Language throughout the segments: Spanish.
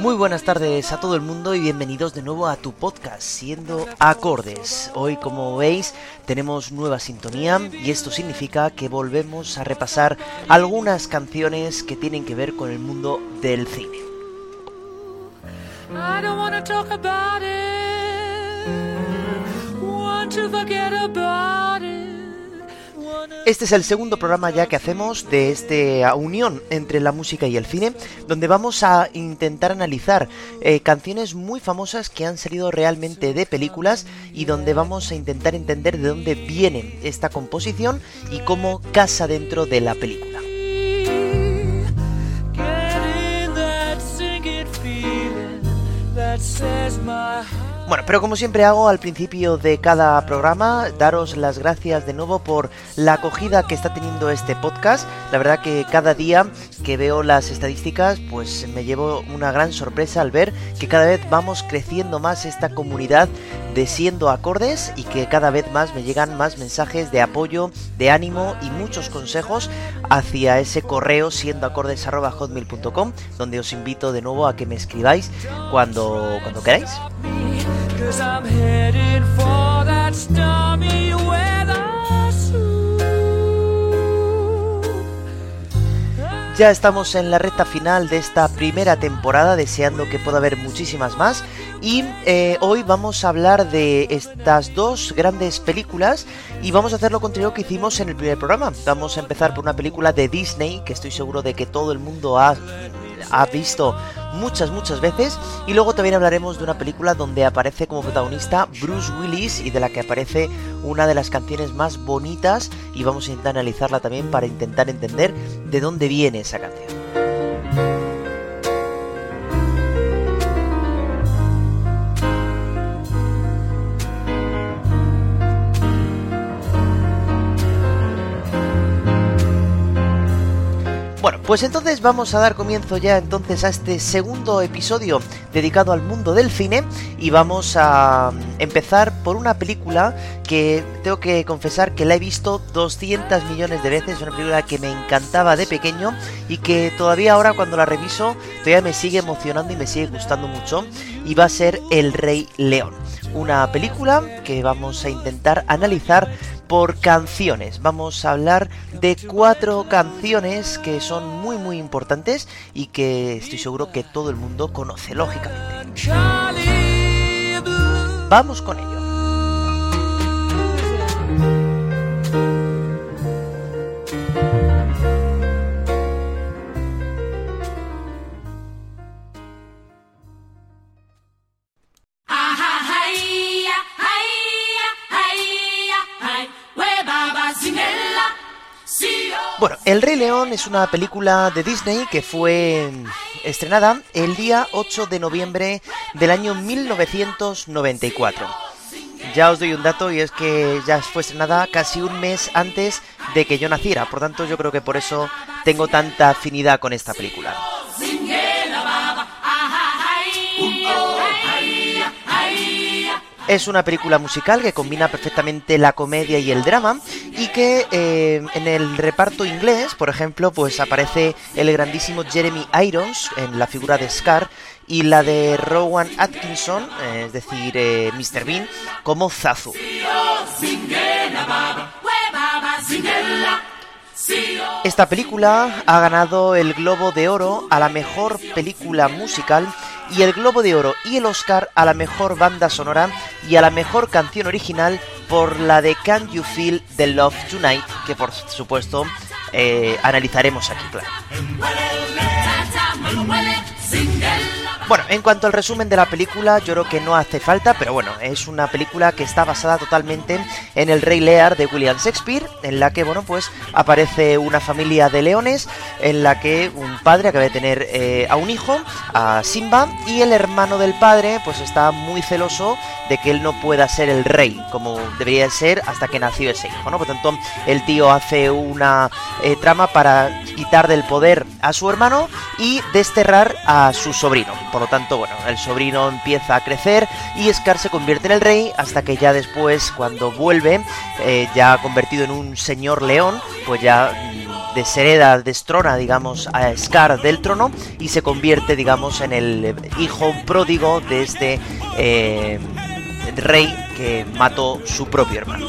Muy buenas tardes a todo el mundo y bienvenidos de nuevo a tu podcast, siendo acordes. Hoy, como veis, tenemos nueva sintonía y esto significa que volvemos a repasar algunas canciones que tienen que ver con el mundo del cine. Este es el segundo programa ya que hacemos de esta unión entre la música y el cine, donde vamos a intentar analizar eh, canciones muy famosas que han salido realmente de películas y donde vamos a intentar entender de dónde viene esta composición y cómo casa dentro de la película. Bueno, pero como siempre hago al principio de cada programa, daros las gracias de nuevo por la acogida que está teniendo este podcast. La verdad que cada día que veo las estadísticas, pues me llevo una gran sorpresa al ver que cada vez vamos creciendo más esta comunidad de siendo acordes y que cada vez más me llegan más mensajes de apoyo, de ánimo y muchos consejos hacia ese correo siendoacordes.hotmail.com donde os invito de nuevo a que me escribáis cuando, cuando queráis. Ya estamos en la recta final de esta primera temporada, deseando que pueda haber muchísimas más. Y eh, hoy vamos a hablar de estas dos grandes películas y vamos a hacer lo contrario que hicimos en el primer programa. Vamos a empezar por una película de Disney, que estoy seguro de que todo el mundo ha ha visto muchas, muchas veces. Y luego también hablaremos de una película donde aparece como protagonista Bruce Willis y de la que aparece una de las canciones más bonitas y vamos a intentar analizarla también para intentar entender de dónde viene esa canción. Bueno, pues entonces vamos a dar comienzo ya entonces a este segundo episodio dedicado al mundo del cine y vamos a empezar por una película que tengo que confesar que la he visto 200 millones de veces, una película que me encantaba de pequeño y que todavía ahora cuando la reviso todavía me sigue emocionando y me sigue gustando mucho y va a ser El Rey León, una película que vamos a intentar analizar por canciones. Vamos a hablar de cuatro canciones que son muy muy importantes y que estoy seguro que todo el mundo conoce, lógicamente. Vamos con ello. Bueno, El Rey León es una película de Disney que fue estrenada el día 8 de noviembre del año 1994. Ya os doy un dato y es que ya fue estrenada casi un mes antes de que yo naciera, por tanto yo creo que por eso tengo tanta afinidad con esta película. Es una película musical que combina perfectamente la comedia y el drama y que eh, en el reparto inglés, por ejemplo, pues aparece el grandísimo Jeremy Irons en la figura de Scar y la de Rowan Atkinson, eh, es decir, eh, Mr. Bean, como Zazu. Esta película ha ganado el Globo de Oro a la mejor película musical y el Globo de Oro y el Oscar a la mejor banda sonora y a la mejor canción original por la de Can You Feel the Love Tonight, que por supuesto eh, analizaremos aquí, claro. Bueno, en cuanto al resumen de la película, yo creo que no hace falta, pero bueno, es una película que está basada totalmente en El Rey Lear de William Shakespeare, en la que, bueno, pues aparece una familia de leones, en la que un padre acaba de tener eh, a un hijo, a Simba, y el hermano del padre, pues está muy celoso de que él no pueda ser el rey, como debería ser hasta que nació ese hijo, ¿no? Por tanto, el tío hace una eh, trama para quitar del poder a su hermano y desterrar a su sobrino. Lo tanto, bueno, el sobrino empieza a crecer y Scar se convierte en el rey hasta que ya después, cuando vuelve, eh, ya convertido en un señor león, pues ya deshereda, destrona, digamos, a Scar del trono y se convierte, digamos, en el hijo pródigo de este eh, rey que mató su propio hermano.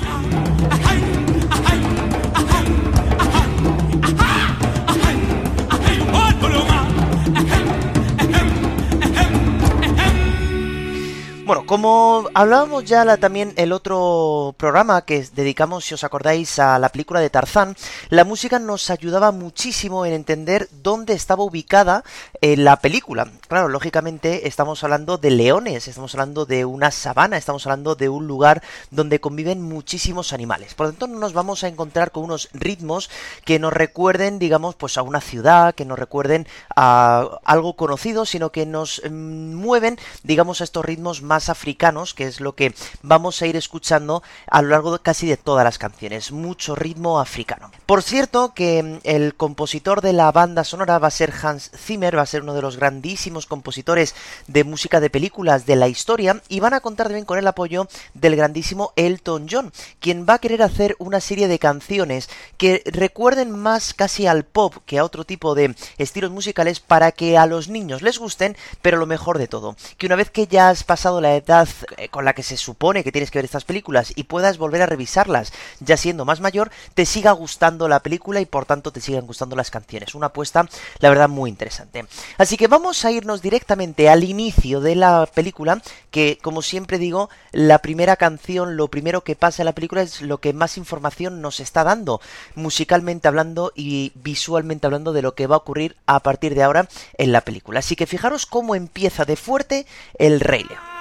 Bueno, como hablábamos ya la, también el otro programa que dedicamos, si os acordáis, a la película de Tarzán, la música nos ayudaba muchísimo en entender dónde estaba ubicada eh, la película. Claro, lógicamente estamos hablando de leones, estamos hablando de una sabana, estamos hablando de un lugar donde conviven muchísimos animales. Por lo tanto, no nos vamos a encontrar con unos ritmos que nos recuerden, digamos, pues a una ciudad, que nos recuerden a algo conocido, sino que nos mm, mueven, digamos, a estos ritmos más africanos, que es lo que vamos a ir escuchando a lo largo de casi de todas las canciones. Mucho ritmo africano. Por cierto, que mm, el compositor de la banda sonora va a ser Hans Zimmer, va a ser uno de los grandísimos compositores de música de películas de la historia, y van a contar también con el apoyo del grandísimo Elton John, quien va a querer hacer una serie de canciones que recuerden más casi al pop que a otro tipo de estilos musicales para que a los niños les gusten, pero lo mejor de todo, que una vez que ya has pasado la edad eh, con la que se supone que tienes que ver estas películas y puedas volver a revisarlas ya siendo más mayor, te siga gustando la película y por tanto te sigan gustando las canciones. Una apuesta, la verdad, muy interesante. Así que vamos a irnos directamente al inicio de la película, que como siempre digo, la primera canción, lo primero que pasa en la película es lo que más información nos está dando, musicalmente hablando y visualmente hablando de lo que va a ocurrir a partir de ahora en la película. Así que fijaros cómo empieza de fuerte el Rey León.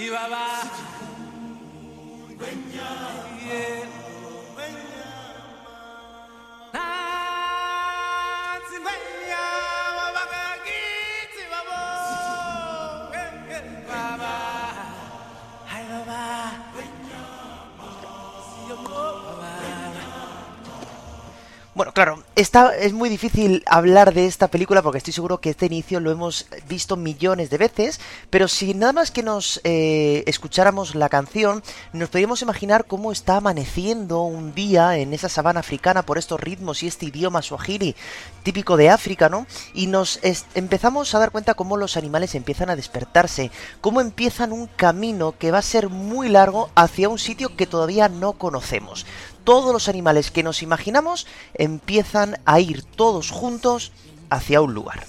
Y va. Bueno, claro, esta, es muy difícil hablar de esta película porque estoy seguro que este inicio lo hemos visto millones de veces, pero si nada más que nos eh, escucháramos la canción, nos podríamos imaginar cómo está amaneciendo un día en esa sabana africana por estos ritmos y este idioma swahili típico de África, ¿no? Y nos empezamos a dar cuenta cómo los animales empiezan a despertarse, cómo empiezan un camino que va a ser muy largo hacia un sitio que todavía no conocemos todos los animales que nos imaginamos empiezan a ir todos juntos hacia un lugar.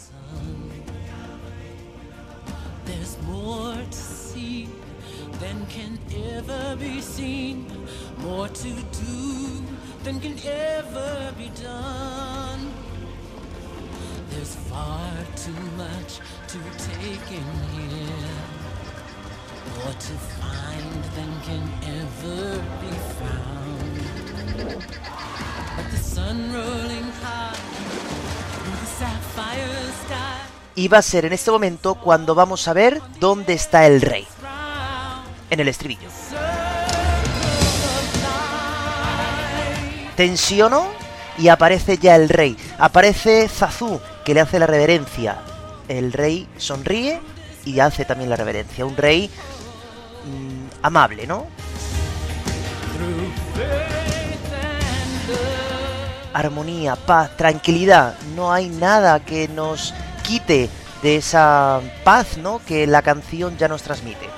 To find than can ever be found. Y va a ser en este momento cuando vamos a ver dónde está el rey. En el estribillo. Tensiono y aparece ya el rey. Aparece Zazu, que le hace la reverencia. El rey sonríe y hace también la reverencia. Un rey mm, amable, ¿no? Armonía, paz, tranquilidad. No hay nada que nos quite de esa paz, ¿no? Que la canción ya nos transmite.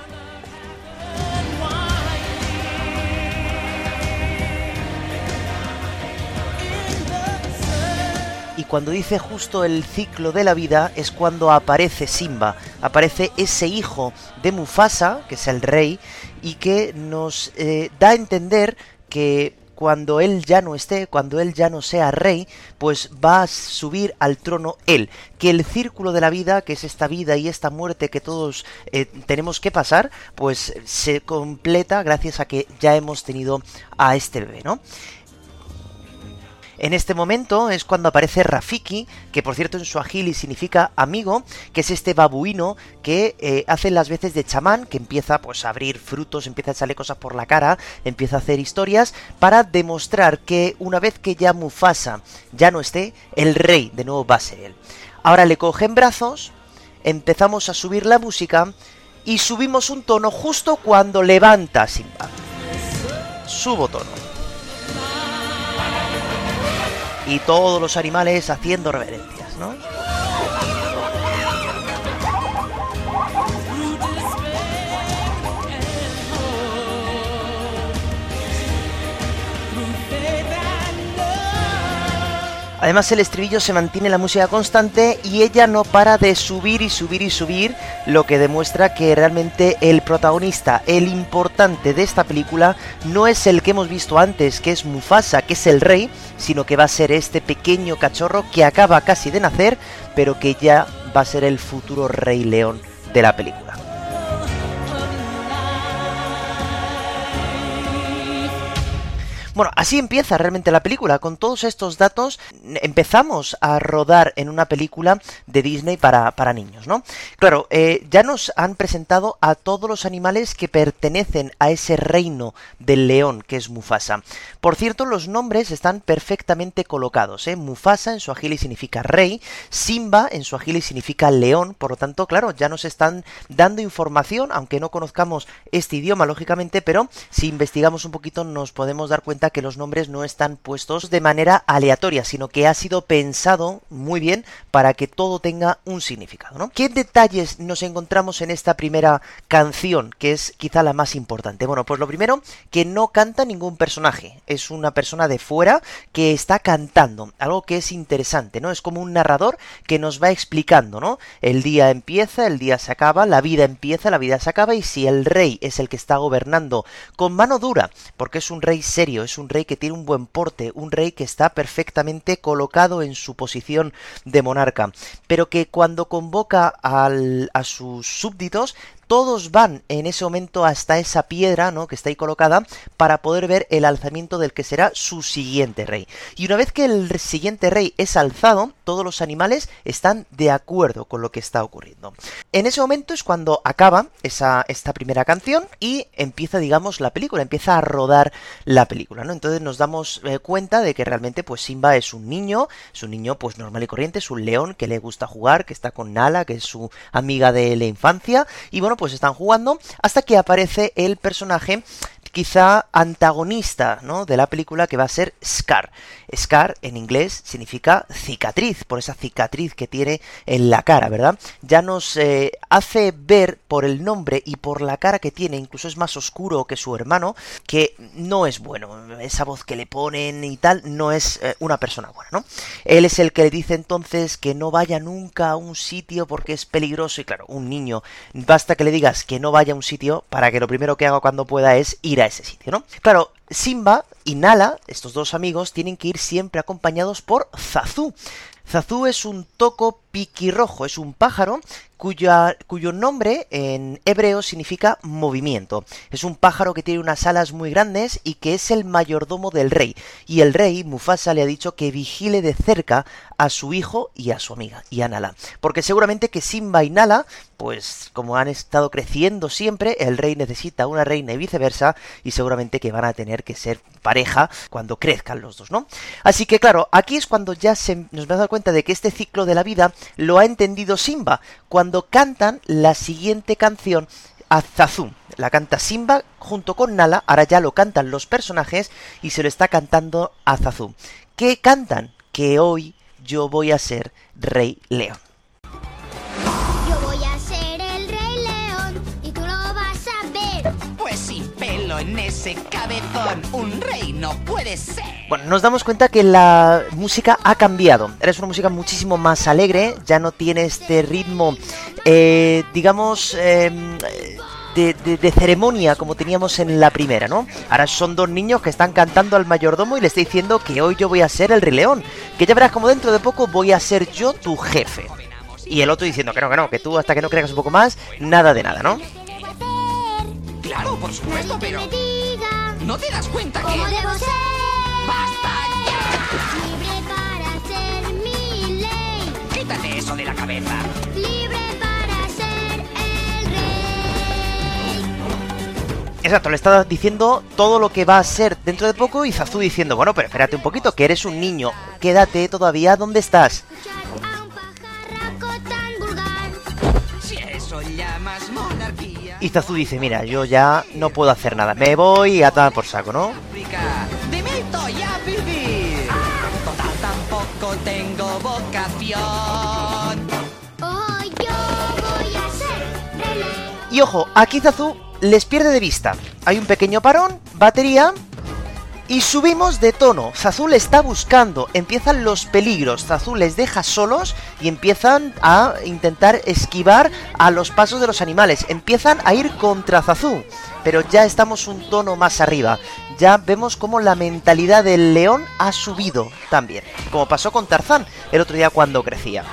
Y cuando dice justo el ciclo de la vida es cuando aparece Simba, aparece ese hijo de Mufasa, que es el rey, y que nos eh, da a entender que cuando él ya no esté, cuando él ya no sea rey, pues va a subir al trono él. Que el círculo de la vida, que es esta vida y esta muerte que todos eh, tenemos que pasar, pues se completa gracias a que ya hemos tenido a este bebé, ¿no? En este momento es cuando aparece Rafiki, que por cierto en su agili significa amigo, que es este babuino que eh, hace las veces de chamán, que empieza pues a abrir frutos, empieza a echarle cosas por la cara, empieza a hacer historias, para demostrar que una vez que ya Mufasa ya no esté, el rey de nuevo va a ser él. Ahora le cogen brazos, empezamos a subir la música y subimos un tono justo cuando levanta Simba. Subo tono. Y todos los animales haciendo reverencias, ¿no? Además el estribillo se mantiene la música constante y ella no para de subir y subir y subir, lo que demuestra que realmente el protagonista, el importante de esta película, no es el que hemos visto antes, que es Mufasa, que es el rey, sino que va a ser este pequeño cachorro que acaba casi de nacer, pero que ya va a ser el futuro rey león de la película. Bueno, así empieza realmente la película. Con todos estos datos empezamos a rodar en una película de Disney para, para niños, ¿no? Claro, eh, ya nos han presentado a todos los animales que pertenecen a ese reino del león que es Mufasa. Por cierto, los nombres están perfectamente colocados. ¿eh? Mufasa en su agili significa rey, Simba en su agili significa león, por lo tanto, claro, ya nos están dando información, aunque no conozcamos este idioma, lógicamente, pero si investigamos un poquito nos podemos dar cuenta que los nombres no están puestos de manera aleatoria, sino que ha sido pensado muy bien para que todo tenga un significado, ¿no? ¿Qué detalles nos encontramos en esta primera canción, que es quizá la más importante? Bueno, pues lo primero, que no canta ningún personaje, es una persona de fuera que está cantando, algo que es interesante, ¿no? Es como un narrador que nos va explicando, ¿no? El día empieza, el día se acaba, la vida empieza, la vida se acaba, y si el rey es el que está gobernando con mano dura, porque es un rey serio, es un rey que tiene un buen porte, un rey que está perfectamente colocado en su posición de monarca, pero que cuando convoca a sus súbditos todos van en ese momento hasta esa piedra, ¿no? Que está ahí colocada para poder ver el alzamiento del que será su siguiente rey. Y una vez que el siguiente rey es alzado, todos los animales están de acuerdo con lo que está ocurriendo. En ese momento es cuando acaba esa, esta primera canción y empieza, digamos, la película, empieza a rodar la película, ¿no? Entonces nos damos eh, cuenta de que realmente, pues Simba es un niño, es un niño, pues normal y corriente, es un león que le gusta jugar, que está con Nala, que es su amiga de la infancia, y bueno, pues están jugando hasta que aparece el personaje quizá antagonista ¿no? de la película que va a ser Scar. Scar en inglés significa cicatriz, por esa cicatriz que tiene en la cara, ¿verdad? Ya nos eh, hace ver por el nombre y por la cara que tiene, incluso es más oscuro que su hermano, que no es bueno. Esa voz que le ponen y tal no es eh, una persona buena, ¿no? Él es el que le dice entonces que no vaya nunca a un sitio porque es peligroso y claro, un niño, basta que le digas que no vaya a un sitio para que lo primero que haga cuando pueda es ir a ese sitio, ¿no? Claro, Simba y Nala, estos dos amigos, tienen que ir siempre acompañados por Zazu. Zazu es un toco piquirrojo, es un pájaro cuya, cuyo nombre en hebreo significa movimiento. Es un pájaro que tiene unas alas muy grandes y que es el mayordomo del rey. Y el rey, Mufasa, le ha dicho que vigile de cerca a su hijo y a su amiga, y a Nala. Porque seguramente que Simba y Nala, pues como han estado creciendo siempre, el rey necesita una reina y viceversa, y seguramente que van a tener que ser pareja cuando crezcan los dos, ¿no? Así que claro, aquí es cuando ya se, nos hemos dado cuenta de que este ciclo de la vida lo ha entendido Simba, cuando cantan la siguiente canción Azazum. La canta Simba junto con Nala, ahora ya lo cantan los personajes y se lo está cantando Azazum. ¿Qué cantan? Que hoy yo voy a ser Rey León. En ese cabezón, un rey no puede ser. Bueno, nos damos cuenta que la música ha cambiado. Eres una música muchísimo más alegre, ya no tiene este ritmo, eh, digamos, eh, de, de- ceremonia como teníamos en la primera, ¿no? Ahora son dos niños que están cantando al mayordomo y le está diciendo que hoy yo voy a ser el Rey León, que ya verás como dentro de poco voy a ser yo tu jefe. Y el otro diciendo que no, que no, que tú hasta que no crezcas un poco más, nada de nada, ¿no? Claro, por supuesto, Nadie que pero me diga ¿no te das cuenta que... cómo debo ser. ¡Basta ya! Libre para ser mi ley. Quítate eso de la cabeza. Libre para ser el rey. Exacto, le está diciendo todo lo que va a ser dentro de poco y Zazu diciendo, bueno, pero espérate un poquito, que eres un niño, quédate todavía donde estás. Y Zazu dice, mira, yo ya no puedo hacer nada, me voy a tomar por saco, ¿no? Oh, yo voy a ser. Y ojo, aquí Zazu les pierde de vista. Hay un pequeño parón, batería. Y subimos de tono. Zazu le está buscando. Empiezan los peligros. Zazu les deja solos y empiezan a intentar esquivar a los pasos de los animales. Empiezan a ir contra Zazu. Pero ya estamos un tono más arriba. Ya vemos como la mentalidad del león ha subido también. Como pasó con Tarzán el otro día cuando crecía.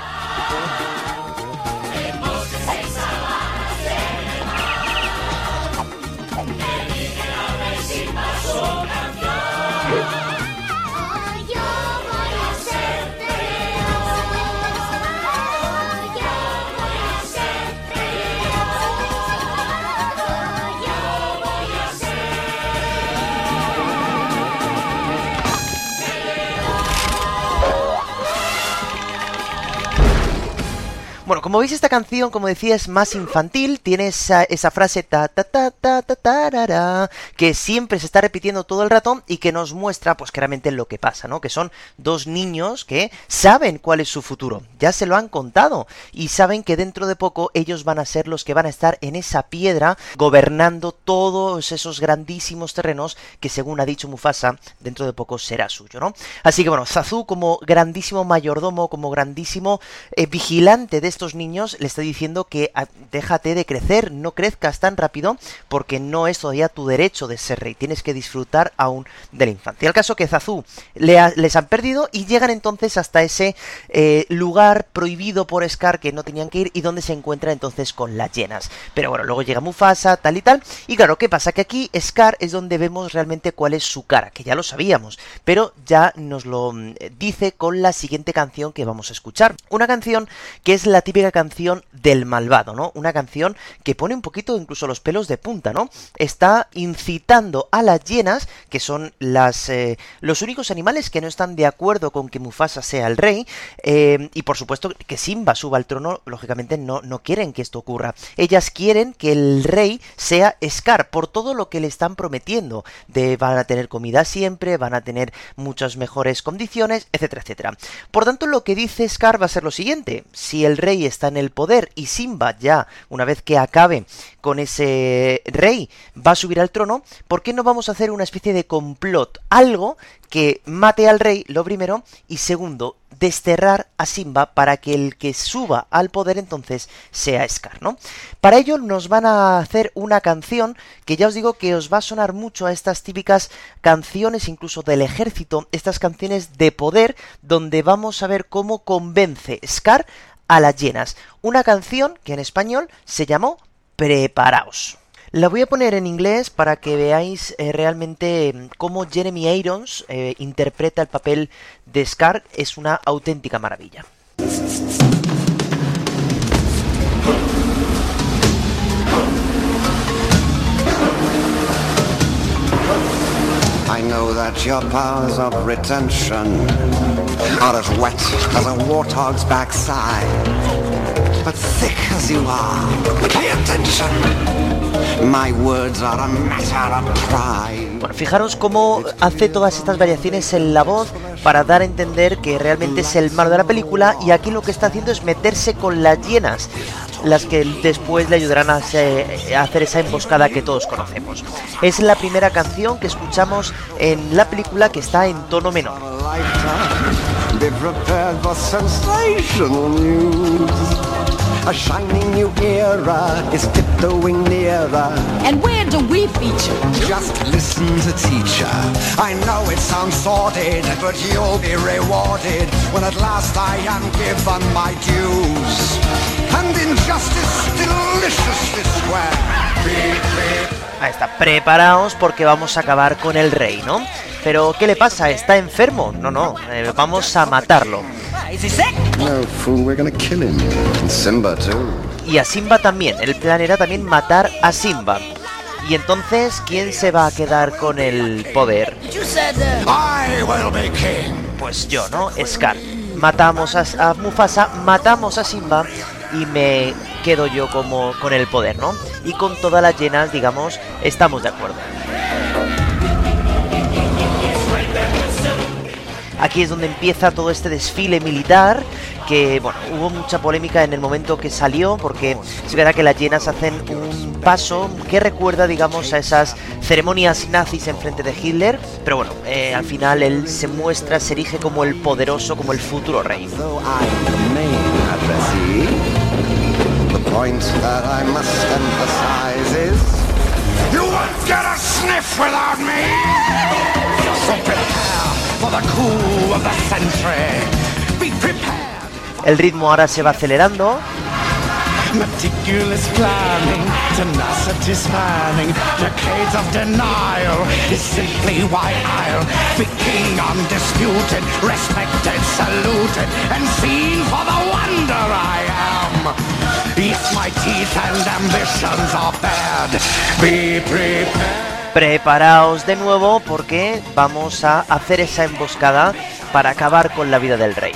Bueno, como veis esta canción, como decía, es más infantil, tiene esa, frase ta ta ta ta ta tarara, que siempre se está repitiendo todo el rato y que nos muestra pues claramente lo que pasa, ¿no? Que son dos niños que saben cuál es su futuro, ya se lo han contado y saben que dentro de poco ellos van a ser los que van a estar en esa piedra gobernando todos esos grandísimos terrenos que según ha dicho Mufasa, dentro de poco será suyo, ¿no? Así que bueno, Zazu como grandísimo mayordomo, como grandísimo eh, vigilante de estos niños, le está diciendo que ah, déjate de crecer, no crezcas tan rápido, porque no es todavía tu derecho de ser rey, tienes que disfrutar aún de la infancia. El caso que Zazu le ha- les han perdido y llegan entonces hasta ese eh, lugar prohibido por Scar que no tenían que ir y donde se encuentra entonces con las llenas. Pero bueno, luego llega Mufasa, tal y tal. Y claro, ¿qué pasa? Que aquí Scar es donde vemos realmente cuál es su cara, que ya lo sabíamos, pero ya nos lo mm, dice con la siguiente canción que vamos a escuchar. Una canción que es la típica canción del malvado, ¿no? Una canción que pone un poquito incluso los pelos de punta, ¿no? Está incitando a las hienas, que son las eh, los únicos animales que no están de acuerdo con que Mufasa sea el rey, eh, y por supuesto que Simba suba al trono, lógicamente no, no quieren que esto ocurra. Ellas quieren que el rey sea Scar, por todo lo que le están prometiendo, de van a tener comida siempre, van a tener muchas mejores condiciones, etcétera, etcétera. Por tanto, lo que dice Scar va a ser lo siguiente, si el rey está en el poder y Simba ya, una vez que acabe con ese rey, va a subir al trono, ¿por qué no vamos a hacer una especie de complot? Algo que mate al rey, lo primero, y segundo, desterrar a Simba para que el que suba al poder entonces sea Scar, ¿no? Para ello nos van a hacer una canción que ya os digo que os va a sonar mucho a estas típicas canciones incluso del ejército, estas canciones de poder donde vamos a ver cómo convence Scar a las llenas. Una canción que en español se llamó Preparaos. La voy a poner en inglés para que veáis eh, realmente mm, cómo Jeremy Irons eh, interpreta el papel de Scar. Es una auténtica maravilla. I know that your powers of retention are as wet as a warthog's backside. But thick as you are, pay attention. My words are a matter of pride. Bueno, fijaros cómo hace todas estas variaciones en la voz para dar a entender que realmente es el malo de la película y aquí lo que está haciendo es meterse con las llenas, las que después le ayudarán a, hacer esa emboscada que todos conocemos. Es la primera canción que escuchamos en la película que está en tono menor. A shining new era is tiptoeing nearer. And where do we feature? Just listen to teacher. I know it sounds sordid, but you'll be rewarded when at last I am given my dues. And injustice deliciously square. Ahí está, preparaos porque vamos a acabar con el rey, ¿no? Pero, ¿qué le pasa? ¿Está enfermo? No, no, eh, vamos a matarlo. Is he sick? No, fool, we're gonna kill him. And Simba, too. Y a Simba también. El plan era también matar a Simba. Y entonces, ¿quién se va a quedar con el poder? Pues yo, ¿no? Scar. Matamos a, a Mufasa, matamos a Simba y me quedo yo como con el poder, ¿no? Y con todas las llenas, digamos, estamos de acuerdo. Aquí es donde empieza todo este desfile militar que bueno, hubo mucha polémica en el momento que salió, porque es verdad que las llenas hacen un paso que recuerda, digamos, a esas ceremonias nazis en frente de Hitler, pero bueno, eh, al final él se muestra, se erige como el poderoso, como el futuro rey. For the coup of the century. Be prepared. El ritmo ahora se va acelerando, Meticulous planning, tenacity spanning, decades of denial is simply why I'll be king undisputed, respected, saluted, and seen for the wonder I am. Yes, my teeth and ambitions are bad. Be prepared. Preparaos de nuevo porque vamos a hacer esa emboscada para acabar con la vida del rey.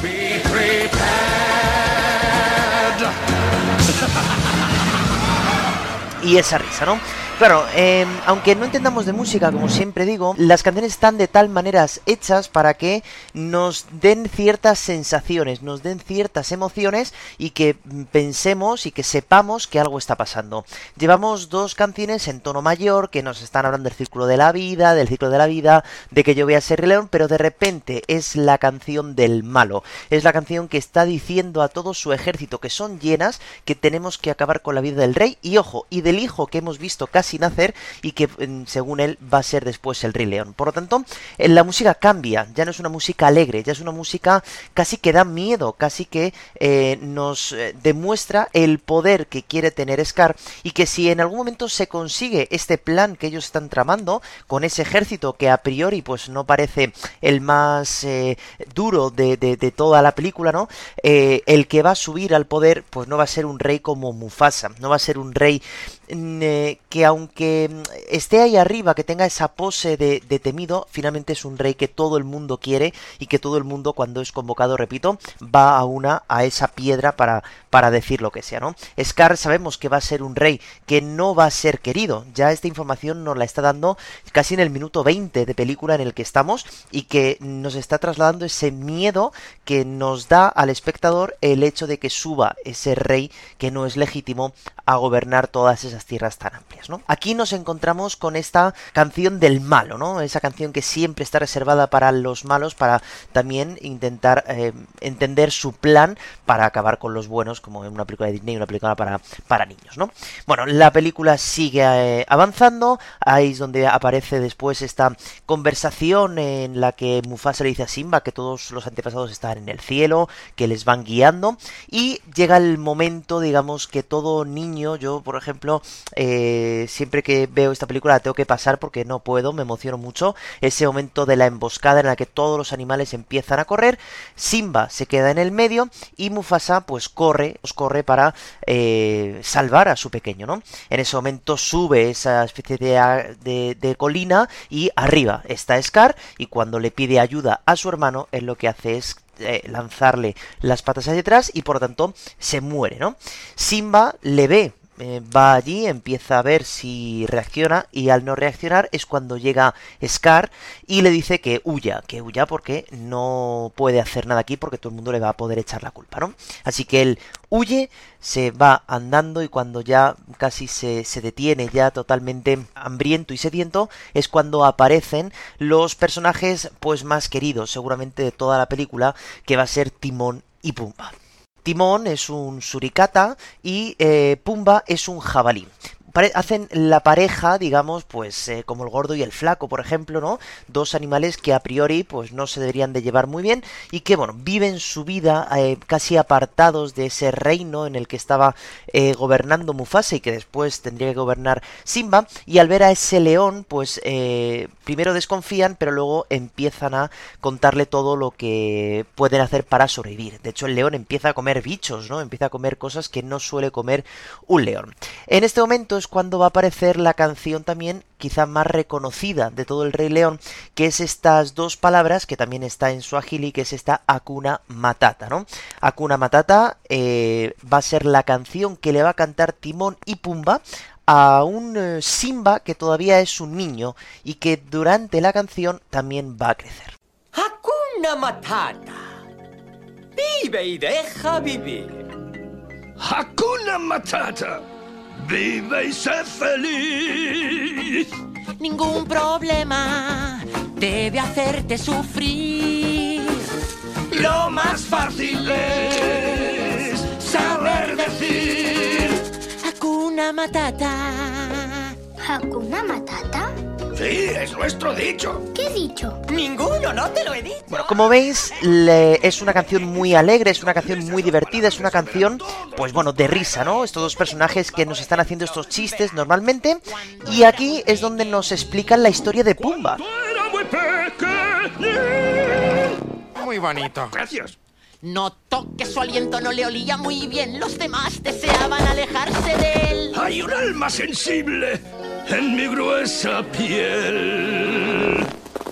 Y esa risa, ¿no? Claro, eh, aunque no entendamos de música, como siempre digo, las canciones están de tal manera hechas para que nos den ciertas sensaciones, nos den ciertas emociones y que pensemos y que sepamos que algo está pasando. Llevamos dos canciones en tono mayor que nos están hablando del círculo de la vida, del ciclo de la vida, de que yo voy a ser Rey león, pero de repente es la canción del malo. Es la canción que está diciendo a todo su ejército que son llenas que tenemos que acabar con la vida del rey y ojo, y del hijo que hemos visto casi sin nacer y que mm, según él va a ser después el Rey León. Por lo tanto, eh, la música cambia, ya no es una música alegre, ya es una música casi que da miedo, casi que eh, nos eh, demuestra el poder que quiere tener Scar y que si en algún momento se consigue este plan que ellos están tramando con ese ejército que a priori pues no parece el más duro de, de, toda la película, ¿no? El que va a subir al poder pues no va a ser un rey como Mufasa, no va a ser un rey que aunque mm, esté ahí arriba, que tenga esa pose de, de, temido, finalmente es un rey que todo el mundo quiere y que todo el mundo cuando es convocado, repito, va a una a esa piedra para, para decir lo que sea, ¿no? Scar sabemos que va a ser un rey que no va a ser querido, ya esta información nos la está dando casi en el minuto 20 de película en el que estamos y que nos está trasladando ese miedo que nos da al espectador el hecho de que suba ese rey que no es legítimo a gobernar todas esas tierras tan amplias, ¿no? Aquí nos encontramos con esta canción del malo, ¿no? Esa canción que siempre está reservada para los malos, para también intentar eh, entender su plan para acabar con los buenos, como en una película de Disney, una película para, para niños, ¿no? Bueno, la película sigue eh, avanzando, ahí es donde aparece después esta conversación en la que Mufasa le dice a Simba que todos los antepasados están en el cielo, que les van guiando, y llega el momento, digamos, que todo niño, yo por ejemplo, eh, siempre que veo esta película la tengo que pasar porque no puedo, me emociono mucho, ese momento de la emboscada en la que todos los animales empiezan a correr, Simba se queda en el medio y Mufasa pues corre, os corre para eh, salvar a su pequeño, ¿no? En ese momento sube esa especie de, de, de colina y arriba está Scar y cuando le pide ayuda a su hermano, él lo que hace es eh, lanzarle las patas hacia atrás y por lo tanto se muere, ¿no? Simba le ve eh, va allí, empieza a ver si reacciona y al no reaccionar es cuando llega Scar y le dice que huya, que huya porque no puede hacer nada aquí porque todo el mundo le va a poder echar la culpa, ¿no? Así que él huye, se va andando y cuando ya casi se, se detiene ya totalmente hambriento y sediento es cuando aparecen los personajes pues más queridos seguramente de toda la película que va a ser Timón y Pumba. Timón es un suricata y eh, Pumba es un jabalí hacen la pareja, digamos, pues eh, como el gordo y el flaco, por ejemplo, ¿no? Dos animales que a priori pues no se deberían de llevar muy bien y que, bueno, viven su vida eh, casi apartados de ese reino en el que estaba eh, gobernando Mufasa y que después tendría que gobernar Simba y al ver a ese león, pues primero desconfían, pero luego empiezan a contarle todo lo que pueden hacer para sobrevivir. De hecho, el león empieza a comer bichos, ¿no? Empieza a comer cosas que no suele comer un león. En este momento cuando va a aparecer la canción también quizá más reconocida de todo el Rey León, que es estas dos palabras que también está en su y que es esta Akuna Matata, ¿no? Akuna Matata eh, va a ser la canción que le va a cantar Timón y Pumba a un eh, Simba que todavía es un niño y que durante la canción también va a crecer. Hakuna Matata. Vive y deja vivir. Hakuna Matata. Vive y sé feliz. Ningún problema debe hacerte sufrir. Lo más fácil es saber decir. Hakuna Matata. ¿Hakuna Matata? Sí, es nuestro dicho. ¿Qué he dicho? Ninguno, no te lo he dicho. Bueno, como veis, le- es una canción muy alegre, es una canción muy divertida, es una canción, pues bueno, de risa, ¿no? Estos dos personajes que nos están haciendo estos chistes normalmente. Y aquí es donde nos explican la historia de Pumba. Muy bonito. Gracias. Notó que su aliento no le olía muy bien. Los demás deseaban alejarse de él. Hay un alma sensible en mi gruesa piel.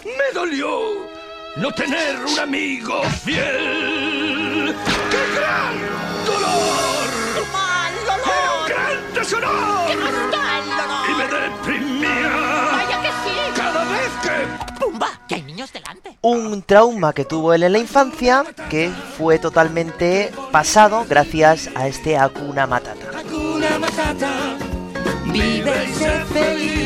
Me dolió no tener un amigo fiel. ¡Qué gran dolor! ¡Mal ¡Era un olor! gran deshonor! ¡Mal Y me Un trauma que tuvo él en la infancia que fue totalmente pasado gracias a este Hakuna Matata. Hakuna Matata. Vive y sé feliz.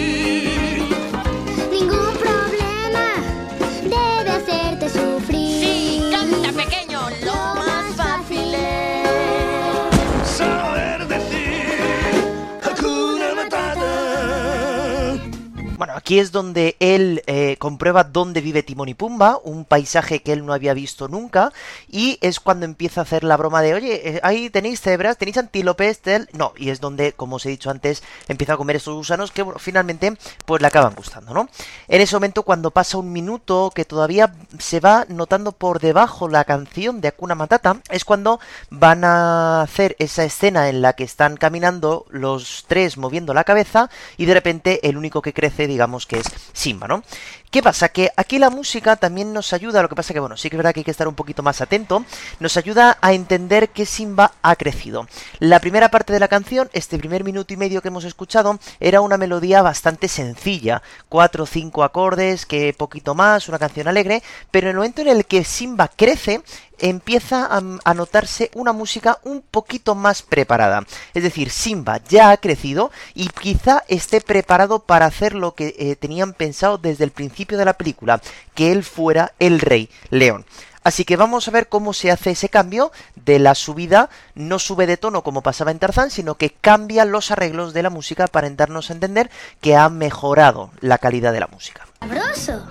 Aquí es donde él eh, comprueba dónde vive Timón y Pumba, un paisaje que él no había visto nunca, y es cuando empieza a hacer la broma de, oye, eh, ahí tenéis cebras, tenéis antílopes, tel-". no, y es donde, como os he dicho antes, empieza a comer estos gusanos que finalmente pues le acaban gustando, ¿no? En ese momento cuando pasa un minuto que todavía se va notando por debajo la canción de Akuna Matata, es cuando van a hacer esa escena en la que están caminando los tres moviendo la cabeza y de repente el único que crece, digamos que es Simba, ¿no? ¿Qué pasa? Que aquí la música también nos ayuda, lo que pasa que, bueno, sí que es verdad que hay que estar un poquito más atento, nos ayuda a entender que Simba ha crecido. La primera parte de la canción, este primer minuto y medio que hemos escuchado, era una melodía bastante sencilla, cuatro o cinco acordes, que poquito más, una canción alegre, pero en el momento en el que Simba crece, empieza a, notarse una música un poquito más preparada. Es decir, Simba ya ha crecido y quizá esté preparado para hacer lo que eh, tenían pensado desde el principio de la película, que él fuera el rey león. Así que vamos a ver cómo se hace ese cambio de la subida, no sube de tono como pasaba en Tarzán, sino que cambia los arreglos de la música para darnos a entender que ha mejorado la calidad de la música. ¡Sabroso!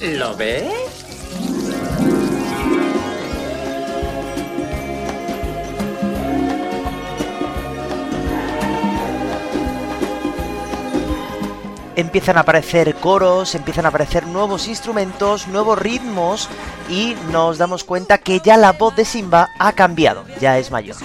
¿Lo ves? Empiezan a aparecer coros, empiezan a aparecer nuevos instrumentos, nuevos ritmos y nos damos cuenta que ya la voz de Simba ha cambiado, ya es mayor.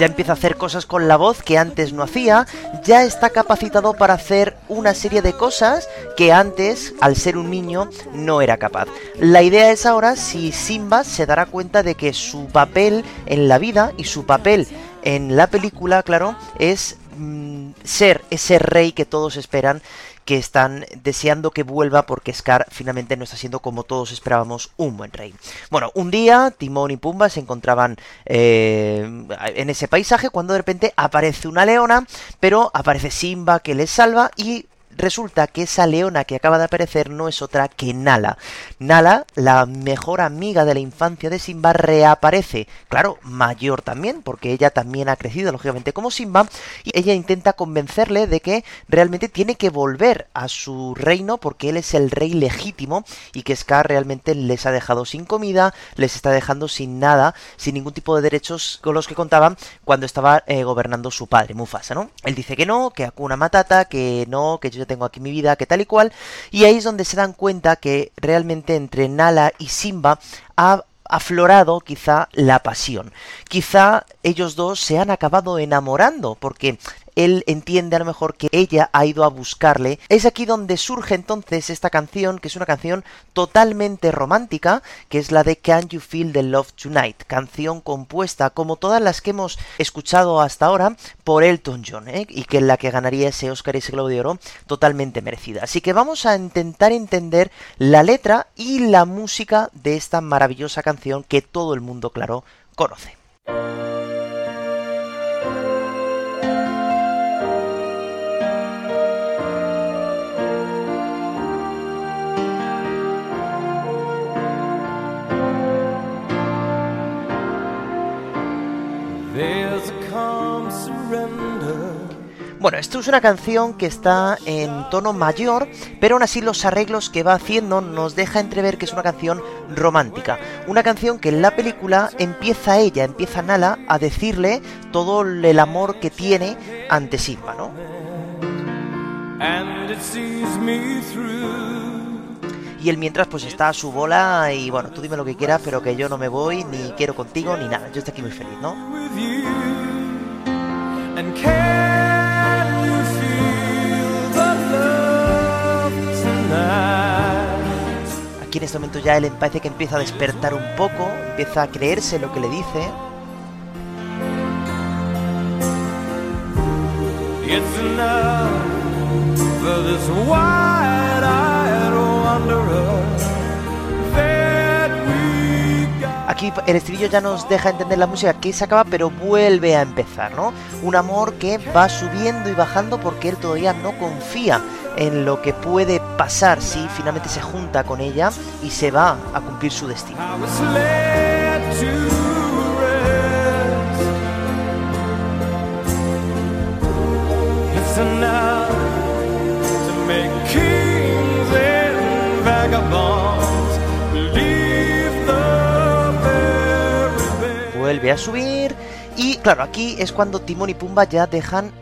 Ya empieza a hacer cosas con la voz que antes no hacía, ya está capacitado para hacer una serie de cosas que antes, al ser un niño, no era capaz. La idea es ahora si Simba se dará cuenta de que su papel en la vida y su papel en la película, claro, es mm, ser ese rey que todos esperan que están deseando que vuelva porque Scar finalmente no está siendo como todos esperábamos un buen rey. Bueno, un día Timón y Pumba se encontraban eh, en ese paisaje cuando de repente aparece una leona, pero aparece Simba que les salva y resulta que esa leona que acaba de aparecer no es otra que Nala. Nala, la mejor amiga de la infancia de Simba, reaparece. Claro, mayor también, porque ella también ha crecido, lógicamente, como Simba. Y ella intenta convencerle de que realmente tiene que volver a su reino porque él es el rey legítimo y que Scar realmente les ha dejado sin comida, les está dejando sin nada, sin ningún tipo de derechos con los que contaban cuando estaba eh, gobernando su padre, Mufasa, ¿no? Él dice que no, que Hakuna Matata, que no, que yo tengo aquí mi vida, que tal y cual. Y ahí es donde se dan cuenta que realmente entre Nala y Simba ha aflorado quizá la pasión. Quizá ellos dos se han acabado enamorando, porque él entiende a lo mejor que ella ha ido a buscarle. Es aquí donde surge entonces esta canción, que es una canción totalmente romántica, que es la de Can You Feel the Love Tonight, canción compuesta como todas las que hemos escuchado hasta ahora por Elton John, ¿eh? y que es la que ganaría ese Oscar y ese Globo de Oro totalmente merecida. Así que vamos a intentar entender la letra y la música de esta maravillosa canción que todo el mundo, claro, conoce. Bueno, esto es una canción que está en tono mayor, pero aún así los arreglos que va haciendo nos deja entrever que es una canción romántica. Una canción que en la película empieza ella, empieza Nala a decirle todo el amor que tiene ante Simba, ¿no? Y él mientras pues está a su bola y bueno, tú dime lo que quieras, pero que yo no me voy, ni quiero contigo, ni nada. Yo estoy aquí muy feliz, ¿no? Aquí en este momento ya él parece que empieza a despertar un poco, empieza a creerse lo que le dice. Aquí el estribillo ya nos deja entender la música que se acaba, pero vuelve a empezar, ¿no? Un amor que va subiendo y bajando porque él todavía no confía en lo que puede pasar si finalmente se junta con ella y se va a cumplir su destino. Vuelve a subir claro, aquí es cuando Timón y Pumba ya dejan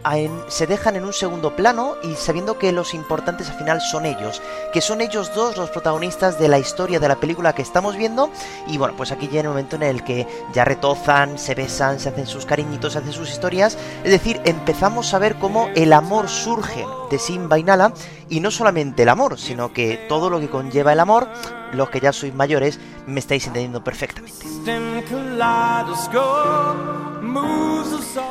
se dejan en un segundo plano y sabiendo que los importantes al final son ellos, que son ellos dos los protagonistas de la historia de la película que estamos viendo. Y bueno, pues aquí llega el momento en el que ya retozan, se besan, se hacen sus cariñitos, se hacen sus historias. Es decir, empezamos a ver cómo el amor surge de Simba y Nala. Y no solamente el amor, sino que todo lo que conlleva el amor, los que ya sois mayores, me estáis entendiendo perfectamente.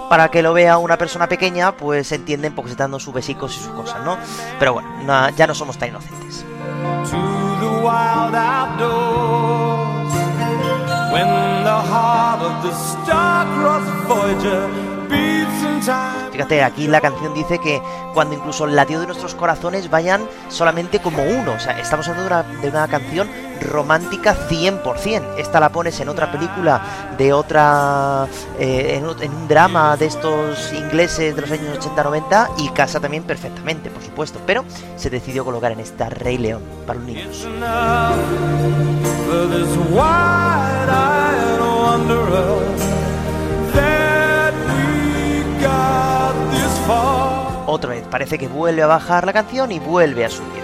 Para que lo vea una persona pequeña, pues entienden porque se están dando sus besicos y sus cosas, ¿no? Pero bueno, ya no somos tan inocentes. Fíjate, aquí la canción dice que cuando incluso el latido de nuestros corazones vayan solamente como uno. O sea, estamos hablando de una, canción romántica 100%. Esta la pones en otra película de otra... Eh, en, un drama de estos ingleses de los años 80-90 y casa también perfectamente, por supuesto. Pero se decidió colocar en esta Rey León para los niños. Otra vez, parece que vuelve a bajar la canción y vuelve a subir.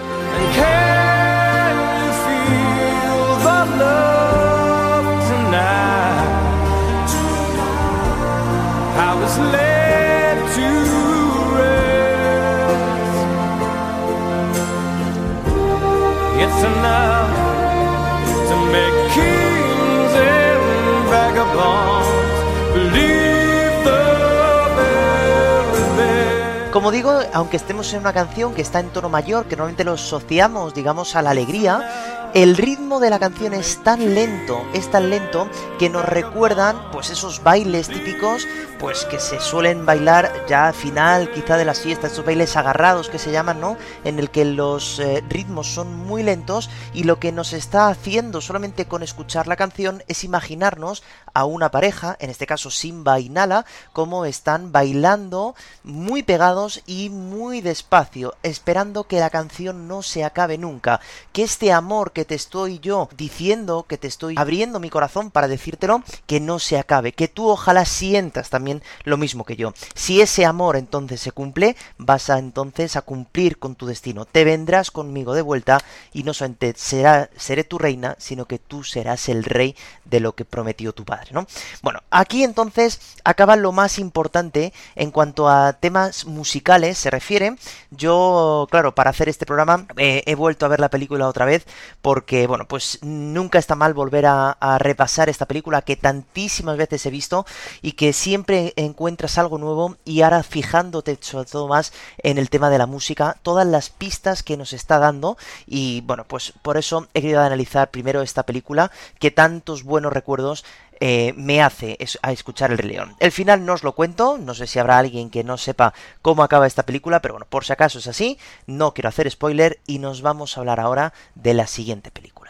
Como digo, aunque estemos en una canción que está en tono mayor, que normalmente lo asociamos, digamos, a la alegría, el ritmo de la canción es tan lento, es tan lento que nos recuerdan pues esos bailes típicos pues que se suelen bailar ya al final quizá de las fiestas, esos bailes agarrados que se llaman, ¿no? En el que los eh, ritmos son muy lentos y lo que nos está haciendo solamente con escuchar la canción es imaginarnos a una pareja, en este caso Simba y Nala, como están bailando muy pegados y muy despacio, esperando que la canción no se acabe nunca, que este amor que te estoy yo diciendo, que te estoy abriendo mi corazón para decírtelo, que no se acabe, que tú ojalá sientas también lo mismo que yo. Si ese amor entonces se cumple, vas a entonces a cumplir con tu destino. Te vendrás conmigo de vuelta y no solamente será, seré tu reina, sino que tú serás el rey de lo que prometió tu padre, ¿no? Bueno, aquí entonces acaba lo más importante en cuanto a temas musicales se refiere. Yo, claro, para hacer este programa eh, he vuelto a ver la película otra vez porque, bueno, pues nunca está mal volver a, repasar esta película que tantísimas veces he visto y que siempre encuentras algo nuevo y ahora fijándote sobre todo más en el tema de la música, todas las pistas que nos está dando y bueno, pues por eso he querido analizar primero esta película que tantos buenos recuerdos eh, me hace a escuchar el León. El final no os lo cuento, no sé si habrá alguien que no sepa cómo acaba esta película, pero bueno, por si acaso es así, no quiero hacer spoiler y nos vamos a hablar ahora de la siguiente película.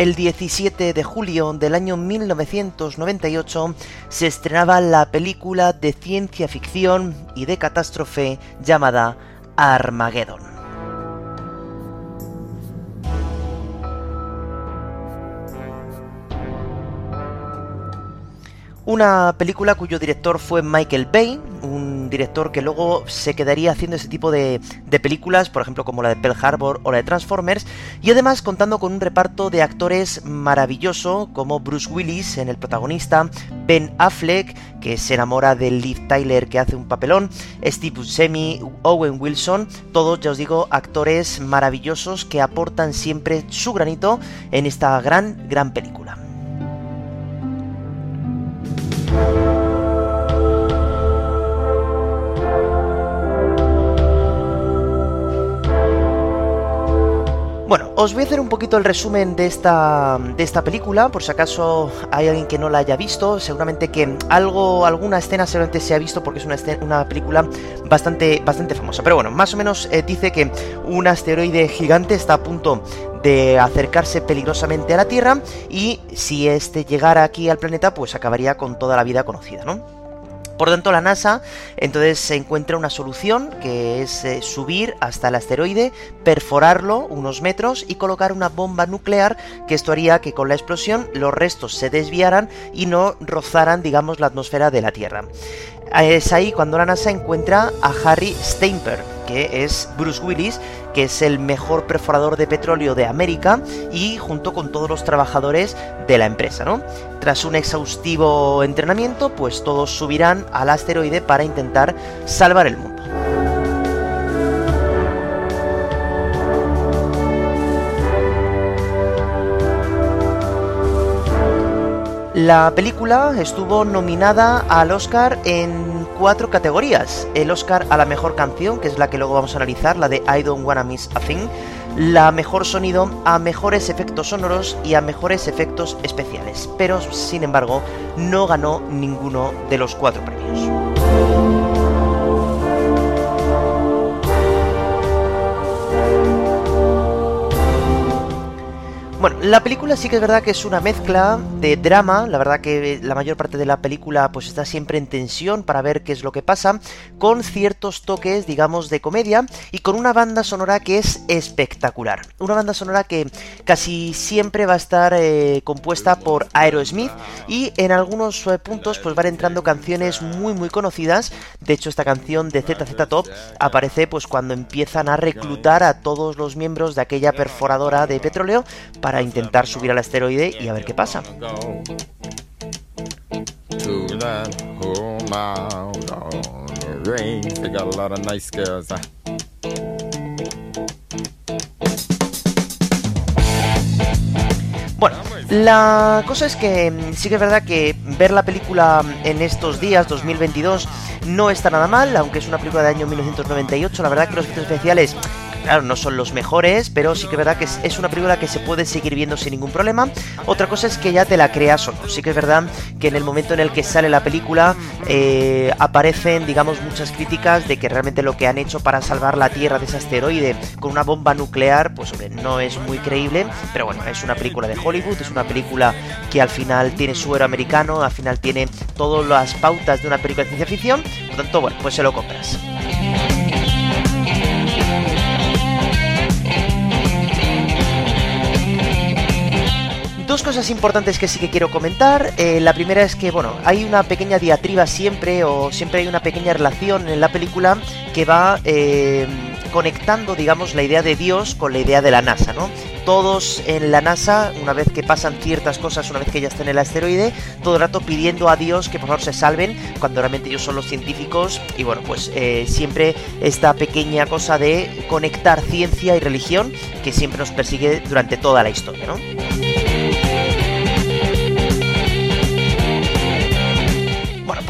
El 17 de julio del año 1998 se estrenaba la película de ciencia ficción y de catástrofe llamada Armageddon. Una película cuyo director fue Michael Bay, un director que luego se quedaría haciendo ese tipo de, de películas, por ejemplo como la de Pearl Harbor o la de Transformers, y además contando con un reparto de actores maravilloso como Bruce Willis en el protagonista, Ben Affleck, que se enamora de Liv Tyler que hace un papelón, Steve Buscemi, Owen Wilson, todos ya os digo actores maravillosos que aportan siempre su granito en esta gran, gran película. Bueno, os voy a hacer un poquito el resumen de esta, de esta película, por si acaso hay alguien que no la haya visto. Seguramente que algo, alguna escena seguramente se ha visto porque es una, escena- una película bastante, bastante famosa. Pero bueno, más o menos eh, dice que un asteroide gigante está a punto de acercarse peligrosamente a la Tierra y si este llegara aquí al planeta, pues acabaría con toda la vida conocida, ¿no? Por tanto, la NASA entonces se encuentra una solución que es eh, subir hasta el asteroide, perforarlo unos metros y colocar una bomba nuclear que esto haría que con la explosión los restos se desviaran y no rozaran, digamos, la atmósfera de la Tierra. Es ahí cuando la NASA encuentra a Harry Steinberg, que es Bruce Willis, que es el mejor perforador de petróleo de América y junto con todos los trabajadores de la empresa, ¿no? Tras un exhaustivo entrenamiento, pues todos subirán al asteroide para intentar salvar el mundo. La película estuvo nominada al Oscar en cuatro categorías. El Oscar a la mejor canción, que es la que luego vamos a analizar, la de I Don't Wanna Miss a Thing. La mejor sonido, a mejores efectos sonoros y a mejores efectos especiales. Pero, sin embargo, no ganó ninguno de los cuatro premios. Bueno, la película sí que es verdad que es una mezcla de drama, la verdad que la mayor parte de la película pues está siempre en tensión para ver qué es lo que pasa, con ciertos toques, digamos, de comedia y con una banda sonora que es espectacular. Una banda sonora que casi siempre va a estar eh, compuesta por Aerosmith y en algunos eh, puntos pues van entrando canciones muy muy conocidas. De hecho, esta canción de ZZ Top aparece pues cuando empiezan a reclutar a todos los miembros de aquella perforadora de petróleo para intentar subir al asteroide y a ver qué pasa. Bueno, la cosa es que mm, sí que es verdad que ver la película en estos días, 2022, no está nada mal, aunque es una película de año 1998. La verdad que los efectos especiales claro, no son los mejores, pero sí que es verdad que es, una película que se puede seguir viendo sin ningún problema. Otra cosa es que ya te la creas o no. Sí que es verdad que en el momento en el que sale la película eh, aparecen, digamos, muchas críticas de que realmente lo que han hecho para salvar la Tierra de ese asteroide con una bomba nuclear, pues hombre, no es muy creíble, pero bueno, es una película de Hollywood, es una película que al final tiene su héroe americano, al final tiene todas las pautas de una película de ciencia ficción, por lo tanto, bueno, pues se lo compras. Dos cosas importantes que sí que quiero comentar. Eh, la primera es que, bueno, hay una pequeña diatriba siempre, o siempre hay una pequeña relación en la película que va eh, conectando, digamos, la idea de Dios con la idea de la NASA, ¿no? Todos en la NASA, una vez que pasan ciertas cosas, una vez que ya están en el asteroide, todo el rato pidiendo a Dios que por favor se salven, cuando realmente ellos son los científicos. Y bueno, pues eh, siempre esta pequeña cosa de conectar ciencia y religión que siempre nos persigue durante toda la historia, ¿no?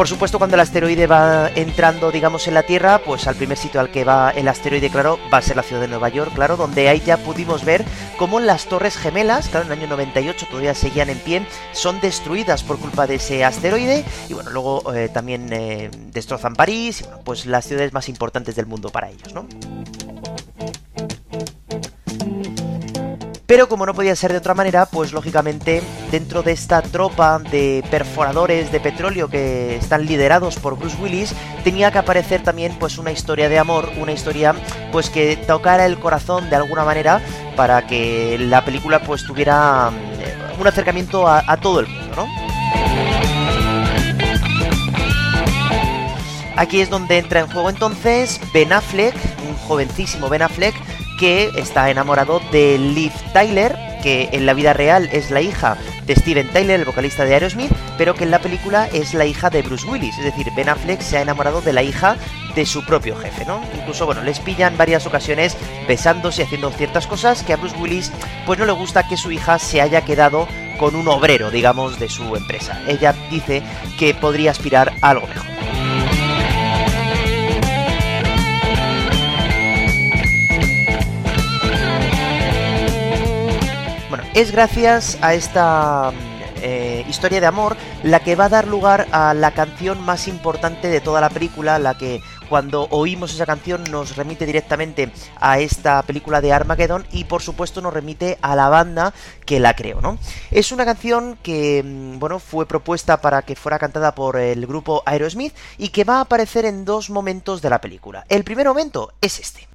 Por supuesto, cuando el asteroide va entrando, digamos, en la Tierra, pues al primer sitio al que va el asteroide, claro, va a ser la ciudad de Nueva York, claro, donde ahí ya pudimos ver cómo las torres gemelas, claro, en el año 98 todavía seguían en pie, son destruidas por culpa de ese asteroide, y bueno, luego eh, también eh, destrozan París, y pues las ciudades más importantes del mundo para ellos, ¿no? Pero como no podía ser de otra manera, pues lógicamente dentro de esta tropa de perforadores de petróleo que están liderados por Bruce Willis, tenía que aparecer también pues una historia de amor, una historia pues que tocara el corazón de alguna manera para que la película pues tuviera mm, un acercamiento a, todo el mundo, ¿no? Aquí es donde entra en juego entonces Ben Affleck, un jovencísimo Ben Affleck, que está enamorado de Liv Tyler, que en la vida real es la hija de Steven Tyler, el vocalista de Aerosmith, pero que en la película es la hija de Bruce Willis. Es decir, Ben Affleck se ha enamorado de la hija de su propio jefe, ¿no? Incluso, bueno, les pillan varias ocasiones besándose y haciendo ciertas cosas que a Bruce Willis pues no le gusta que su hija se haya quedado con un obrero, digamos, de su empresa. Ella dice que podría aspirar a algo mejor. Es gracias a esta eh, historia de amor la que va a dar lugar a la canción más importante de toda la película, la que cuando oímos esa canción nos remite directamente a esta película de Armageddon y por supuesto nos remite a la banda que la creó, ¿no? Es una canción que, mm, bueno, fue propuesta para que fuera cantada por el grupo Aerosmith y que va a aparecer en dos momentos de la película. El primer momento es este.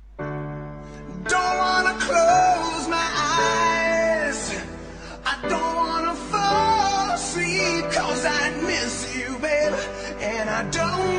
I don't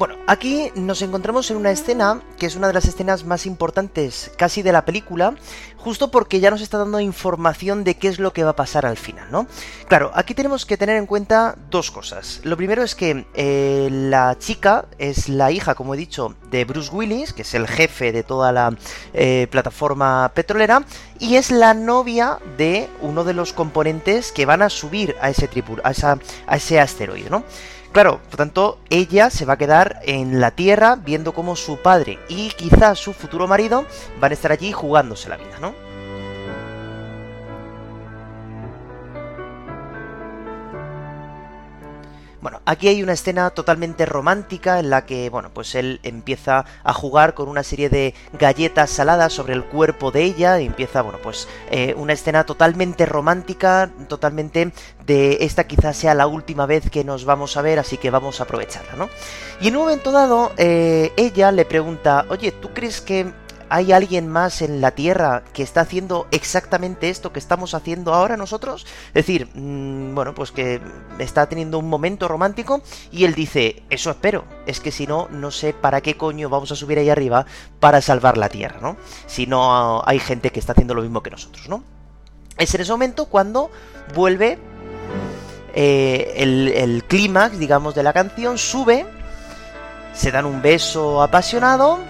Bueno, aquí nos encontramos en una escena que es una de las escenas más importantes casi de la película, justo porque ya nos está dando información de qué es lo que va a pasar al final, ¿no? Claro, aquí tenemos que tener en cuenta dos cosas. Lo primero es que eh, la chica es la hija, como he dicho, de Bruce Willis, que es el jefe de toda la eh, plataforma petrolera, y es la novia de uno de los componentes que van a subir a ese, tripu- a esa- a ese asteroide, ¿no? Claro, por tanto, ella se va a quedar en la Tierra viendo cómo su padre y quizás su futuro marido van a estar allí jugándose la vida, ¿no? Bueno, aquí hay una escena totalmente romántica en la que, bueno, pues él empieza a jugar con una serie de galletas saladas sobre el cuerpo de ella y empieza, bueno, pues eh, una escena totalmente romántica, totalmente de esta quizás sea la última vez que nos vamos a ver, así que vamos a aprovecharla, ¿no? Y en un momento dado, eh, ella le pregunta, oye, ¿tú crees que ¿Hay alguien más en la Tierra que está haciendo exactamente esto que estamos haciendo ahora nosotros? Es decir, mmm, bueno, pues que está teniendo un momento romántico y él dice, eso espero, es que si no, no sé para qué coño vamos a subir ahí arriba para salvar la Tierra, ¿no? Si no hay gente que está haciendo lo mismo que nosotros, ¿no? Es en ese momento cuando vuelve eh, el clímax, digamos, de la canción, sube, se dan un beso apasionado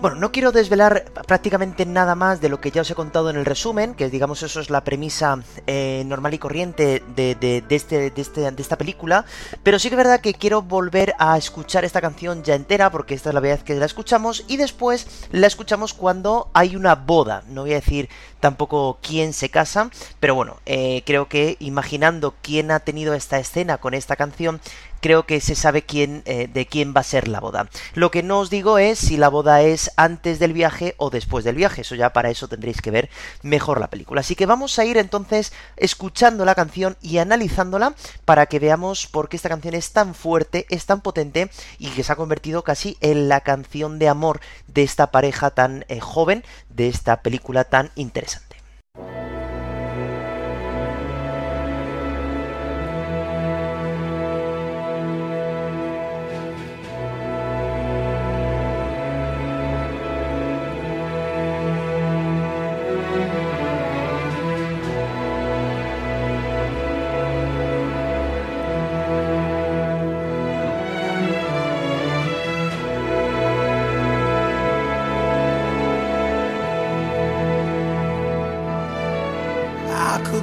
Bueno, no quiero desvelar prácticamente nada más de lo que ya os he contado en el resumen, que digamos eso es la premisa eh, normal y corriente de, de- este, de, este- de esta película, pero sí que es verdad que quiero volver a escuchar esta canción ya entera, porque esta es la vez que la escuchamos, y después la escuchamos cuando hay una boda. No voy a decir tampoco quién se casa, pero bueno, eh, creo que imaginando quién ha tenido esta escena con esta canción, creo que se sabe quién eh, de quién va a ser la boda. Lo que no os digo es si la boda es antes del viaje o después del viaje. Eso ya para eso tendréis que ver mejor la película. Así que vamos a ir entonces escuchando la canción y analizándola para que veamos por qué esta canción es tan fuerte, es tan potente y que se ha convertido casi en la canción de amor de esta pareja tan eh, joven, de esta película tan interesante.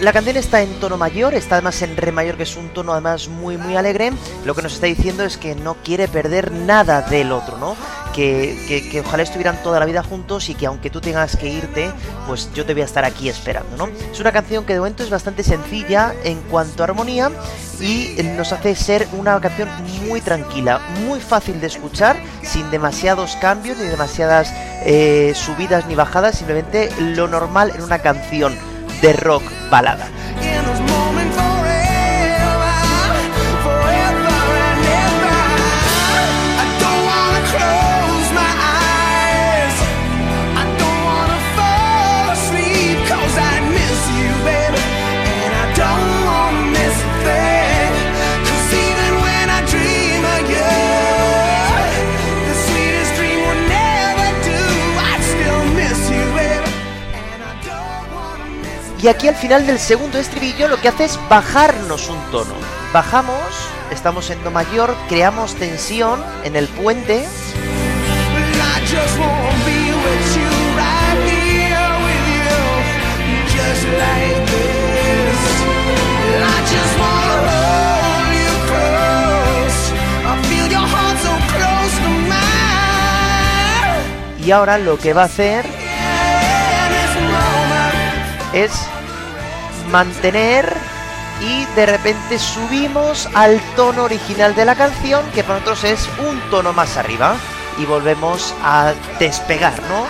la canción está en tono mayor, está además en re mayor, que es un tono además muy muy alegre. Lo que nos está diciendo es que no quiere perder nada del otro, ¿no? Que, que- ojalá estuvieran toda la vida juntos y que aunque tú tengas que irte, pues yo te voy a estar aquí esperando, ¿no? Es una canción que de momento es bastante sencilla en cuanto a armonía y nos hace ser una canción muy tranquila, muy fácil de escuchar, sin demasiados cambios ni demasiadas eh, subidas ni bajadas, simplemente lo normal en una canción de rock balada. Y aquí al final del segundo estribillo lo que hace es bajarnos un tono. Bajamos, estamos en do mayor, creamos tensión en el puente y ahora lo que va a hacer es mantener y de repente subimos al tono original de la canción que para nosotros es un tono más arriba y volvemos a despegar, ¿no?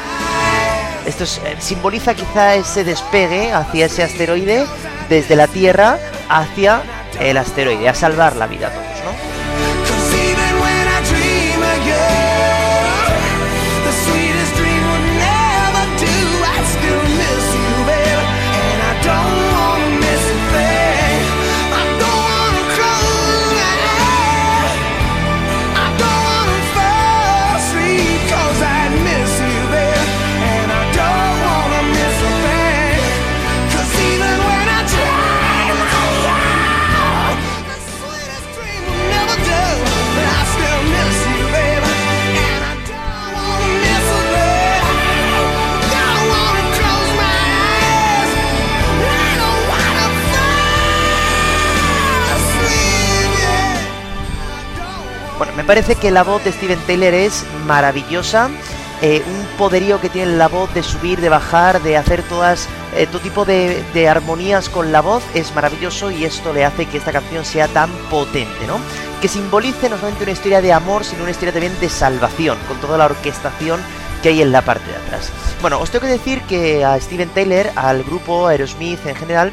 Esto es- eh, simboliza quizá ese despegue hacia ese asteroide desde la Tierra hacia el asteroide, a salvar la vida parece que la voz de Steven Taylor es maravillosa. eh, un poderío que tiene la voz de subir, de bajar, de hacer todas, eh, todo tipo de, de armonías con la voz, es maravilloso y esto le hace que esta canción sea tan potente, ¿no? Que simbolice no solamente una historia de amor, sino una historia también de salvación, con toda la orquestación que hay en la parte de atrás. Bueno, os tengo que decir que a Steven Taylor, al grupo Aerosmith en general,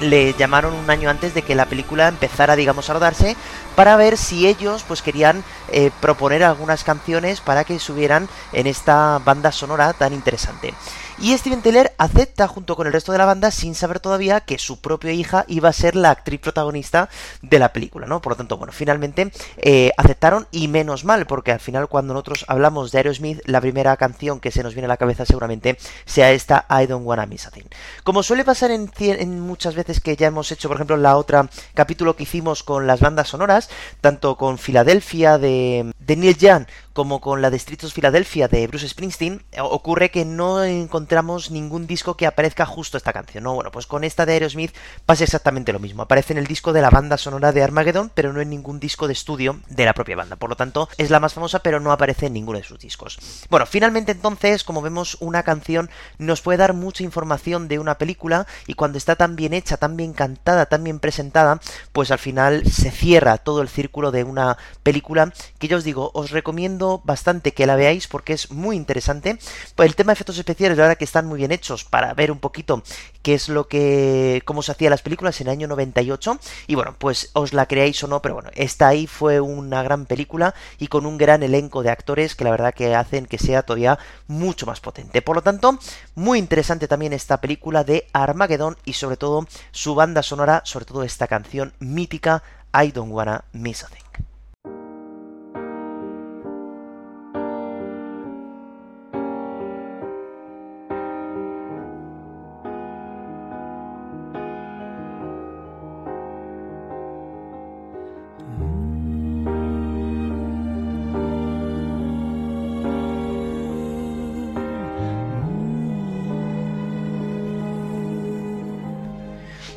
le llamaron un año antes de que la película empezara, digamos, a rodarse, para ver si ellos pues querían eh, proponer algunas canciones para que subieran en esta banda sonora tan interesante. Y Steven Taylor acepta junto con el resto de la banda sin saber todavía que su propia hija iba a ser la actriz protagonista de la película, ¿no? Por lo tanto, bueno, finalmente eh, aceptaron y menos mal, porque al final cuando nosotros hablamos de Aerosmith, la primera canción que se nos viene a la cabeza seguramente sea esta I Don't Wanna Miss a Thing. Como suele pasar en, en muchas veces que ya hemos hecho, por ejemplo, la otra capítulo que hicimos con las bandas sonoras, tanto con Filadelfia de, de Neil Young como con la de Streets of Philadelphia de Bruce Springsteen, eh, ocurre que no encontramos ningún disco que aparezca justo esta canción, ¿no? Bueno, pues con esta de Aerosmith pasa exactamente lo mismo. Aparece en el disco de la banda sonora de Armageddon, pero no en ningún disco de estudio de la propia banda. Por lo tanto, es la más famosa, pero no aparece en ninguno de sus discos. Bueno, finalmente entonces, como vemos, una canción nos puede dar mucha información de una película y cuando está tan bien hecha, tan bien cantada, tan bien presentada, pues al final se cierra todo el círculo de una película que yo os digo, os recomiendo bastante que la veáis porque es muy interesante. Pues el tema de efectos especiales, la verdad que están muy bien hechos para ver un poquito qué es lo que cómo se hacían las películas en el año 98 y bueno, pues os la creáis o no, pero bueno, esta ahí fue una gran película y con un gran elenco de actores que la verdad que hacen que sea todavía mucho más potente. Por lo tanto, muy interesante también esta película de Armageddon y sobre todo su banda sonora, sobre todo esta canción mítica I Don't Wanna Miss a Thing.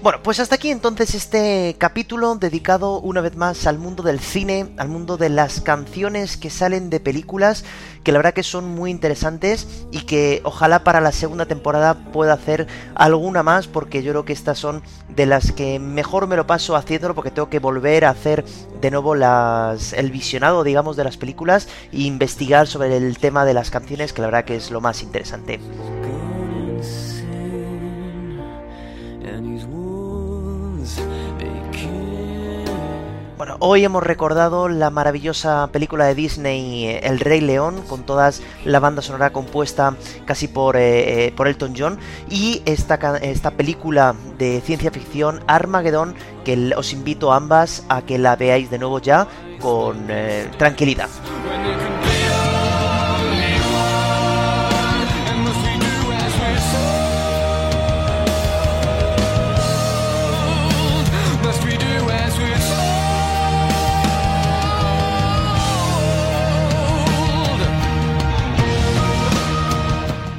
Bueno, pues hasta aquí entonces este capítulo dedicado una vez más al mundo del cine, al mundo de las canciones que salen de películas, que la verdad que son muy interesantes y que ojalá para la segunda temporada pueda hacer alguna más, porque yo creo que estas son de las que mejor me lo paso haciéndolo, porque tengo que volver a hacer de nuevo las, el visionado, digamos, de las películas e investigar sobre el tema de las canciones, que la verdad que es lo más interesante. Bueno, hoy hemos recordado la maravillosa película de Disney El Rey León, con toda la banda sonora compuesta casi por, eh, eh, por Elton John, y esta, esta película de ciencia ficción Armageddon, que os invito a ambas a que la veáis de nuevo ya con eh, tranquilidad.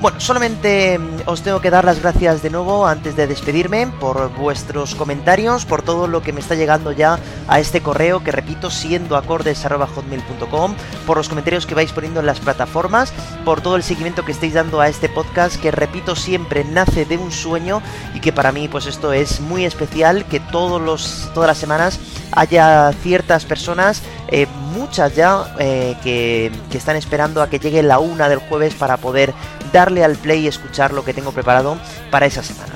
Bueno, solamente mm, os tengo que dar las gracias de nuevo antes de despedirme por vuestros comentarios, por todo lo que me está llegando ya a este correo que repito siendo acordes@hotmail.com, por los comentarios que vais poniendo en las plataformas, por todo el seguimiento que estáis dando a este podcast que repito siempre nace de un sueño y que para mí pues esto es muy especial que todos los todas las semanas haya ciertas personas eh, muchas ya eh, que, que están esperando a que llegue la una del jueves para poder darle al play y escuchar lo que tengo preparado para esa semana.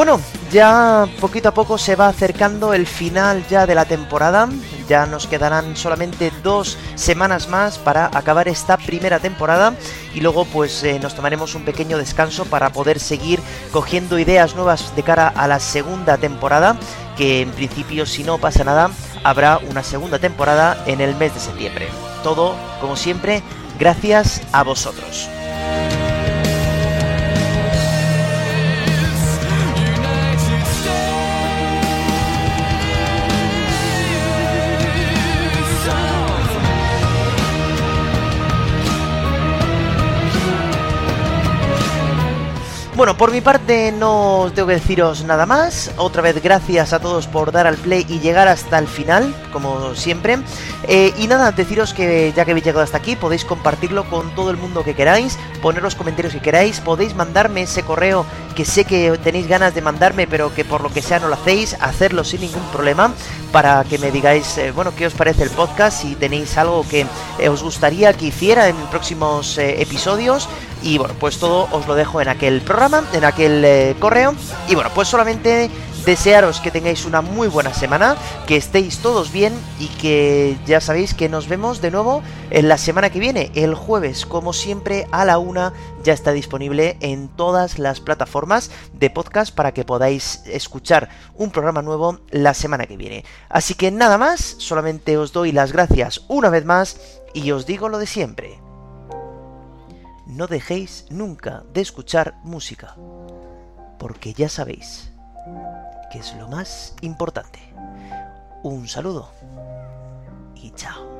Bueno, ya poquito a poco se va acercando el final ya de la temporada. Ya nos quedarán solamente dos semanas más para acabar esta primera temporada y luego pues eh, nos tomaremos un pequeño descanso para poder seguir cogiendo ideas nuevas de cara a la segunda temporada que en principio si no pasa nada habrá una segunda temporada en el mes de septiembre. Todo como siempre gracias a vosotros. Bueno, por mi parte no tengo que deciros nada más. Otra vez gracias a todos por dar al play y llegar hasta el final, como siempre. Eh, y nada, deciros que ya que habéis llegado hasta aquí, podéis compartirlo con todo el mundo que queráis, poner los comentarios que queráis, podéis mandarme ese correo que sé que tenéis ganas de mandarme, pero que por lo que sea no lo hacéis, hacerlo sin ningún problema, para que me digáis, eh, bueno, qué os parece el podcast, si tenéis algo que eh, os gustaría que hiciera en próximos episodios. Y bueno, pues todo os lo dejo en aquel en aquel eh, correo. Y bueno, pues solamente desearos que tengáis una muy buena semana, que estéis todos bien y que ya sabéis que nos vemos de nuevo en la semana que viene, el jueves, como siempre a la una, ya está disponible en todas las plataformas de podcast para que podáis escuchar un programa nuevo la semana que viene. Así que nada más, solamente os doy las gracias una vez más y os digo lo de siempre. No dejéis nunca de escuchar música, porque ya sabéis que es lo más importante. Un saludo y chao.